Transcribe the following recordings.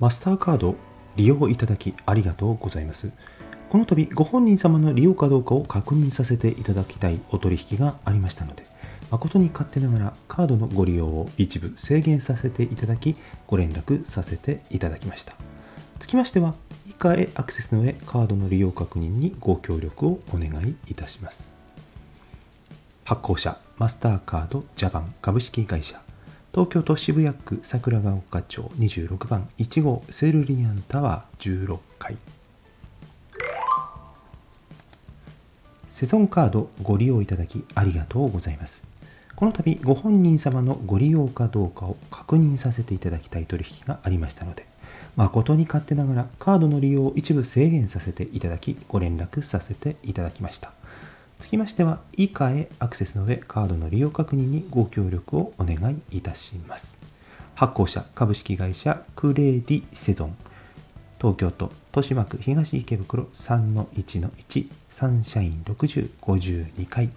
マスターカード利用いただきありがとうございます。この度ご本人様の利用かどうかを確認させていただきたいお取引がありましたので、誠に勝手ながらカードのご利用を一部制限させていただき、ご連絡させていただきました。つきましては、以下へアクセスの上、カードの利用確認にご協力をお願いいたします。発行者、マスターカードジャパン株式会社東京都渋谷区桜ヶ丘町26番1号セルリアンタワー16階。セゾンカードご利用いただきありがとうございます。この度ご本人様のご利用かどうかを確認させていただきたい取引がありましたので誠に勝手ながらカードの利用を一部制限させていただきご連絡させていただきました。つきましては、以下へアクセスの上、カードの利用確認にご協力をお願いいたします。発行者株式会社クレディセゾン東京都豊島区東池袋3-1-1サンシャイン6052階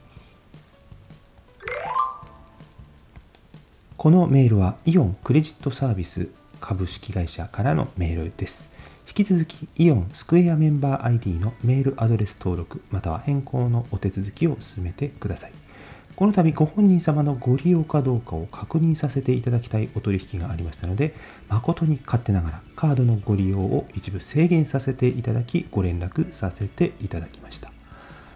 このメールはイオンクレジットサービス株式会社からのメールです。引き続きイオンスクエアメンバー ID のメールアドレス登録または変更のお手続きを進めてください。この度ご本人様のご利用かどうかを確認させていただきたいお取引がありましたので、誠に勝手ながらカードのご利用を一部制限させていただきご連絡させていただきました。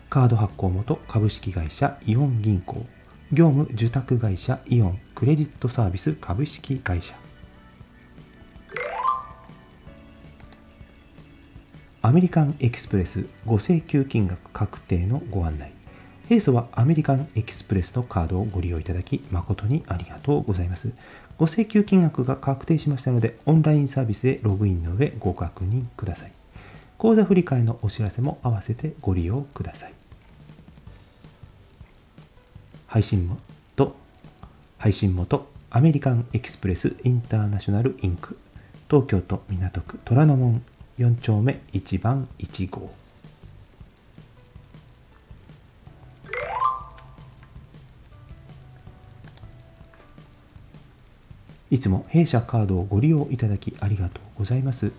カード発行元株式会社イオン銀行業務受託会社イオンクレジットサービス株式会社アメリカンエキスプレスご請求金額確定のご案内。平素はアメリカンエキスプレスのカードをご利用いただき誠にありがとうございます。ご請求金額が確定しましたので、オンラインサービスへログインの上ご確認ください。口座振替のお知らせも合わせてご利用ください。配信元、配信元、アメリカンエキスプレスインターナショナルインク、東京都港区虎ノ門4丁目1番1号いつも弊社カードをご利用いただきありがとうございます。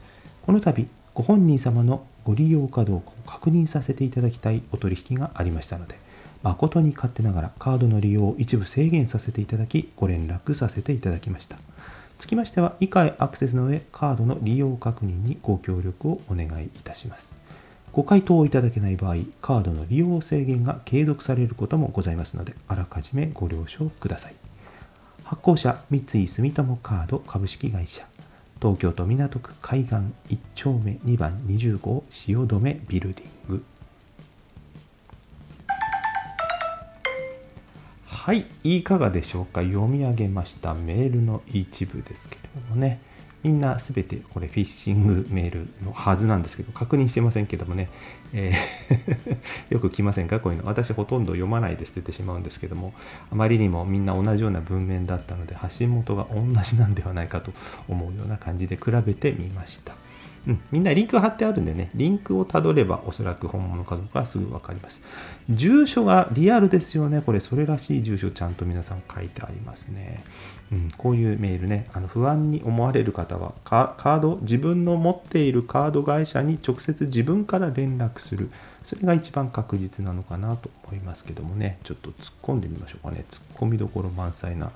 この度、ご本人様のご利用かどうかを確認させていただきたいお取引がありましたので、誠に勝手ながらカードの利用を一部制限させていただき、ご連絡させていただきました。つきましては、以下へアクセスの上、カードの利用確認にご協力をお願いいたします。ご回答をいただけない場合、カードの利用制限が継続されることもございますので、あらかじめご了承ください。発行者、三井住友カード株式会社、東京都港区海岸1丁目2番25汐留ビルディング。はい、いかがでしょうか？読み上げましたメールの一部ですけれどもね。みんなすべてこれフィッシングメールのはずなんですけど、確認してませんけどもね、えー よく来ませんか？こういうの。私ほとんど読まないで捨ててしまうんですけども、あまりにもみんな同じような文面だったので、発信元が同じなんではないかと思うような感じで比べてみました。うん、みんなリンク貼ってあるんでね、リンクをたどればおそらく本物かどうかすぐ分かります。住所がリアルですよね。これ、それらしい住所ちゃんと皆さん書いてありますね。うん、こういうメールね、あの不安に思われる方はカード、自分の持っているカード会社に直接自分から連絡する。それが一番確実なのかなと思いますけどもね、ちょっと突っ込んでみましょうかね。突っ込みどころ満載な、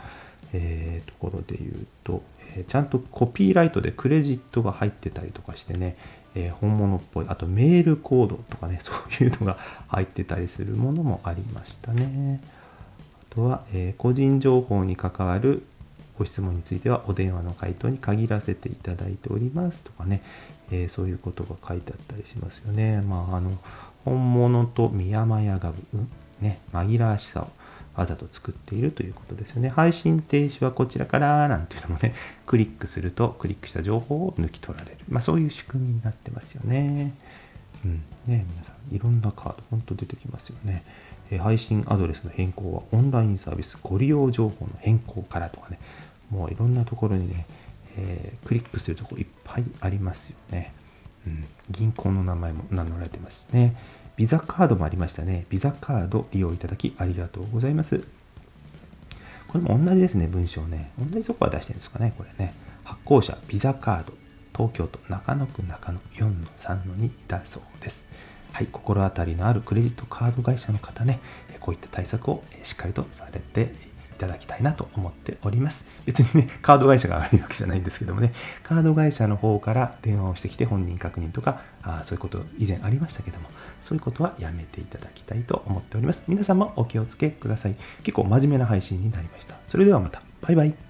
えー、ところで言うと、えちゃんとコピーライトでクレジットが入ってたりとかしてね、えー、本物っぽい、あとメールコードとかね、そういうのが入ってたりするものもありましたね。あとは、えー、個人情報に関わるご質問についてはお電話の回答に限らせていただいておりますとかね、えー、そういうことが書いてあったりしますよね。まあ、あの、本物と宮山屋が、ね、紛らわしさをわざと作っているということですよね。配信停止はこちらからなんていうのもね、クリックすると、クリックした情報を抜き取られる。まあそういう仕組みになってますよね。うん。ね、皆さん、いろんなカード、ほんと出てきますよね。え配信アドレスの変更はオンラインサービスご利用情報の変更からとかね、もういろんなところにね、えー、クリックするとこいっぱいありますよね。うん、銀行の名前も名乗られてますしね。ビザカードもありましたね。ビザカード利用いただきありがとうございます。これも同じですね、文章ね。同じとこは出してるんですかね、これね。発行者、ビザカード。東京都中野区中野4-3-2だそうです。はい、心当たりのあるクレジットカード会社の方ね、こういった対策をしっかりとされていただきたいなと思っております。別にね、カード会社が悪いわけじゃないんですけどもね、カード会社の方から電話をしてきて本人確認とか、あそういうこと以前ありましたけども、そういうことはやめていただきたいと思っております。皆様お気をつけください。結構真面目な配信になりました。それではまた。バイバイ。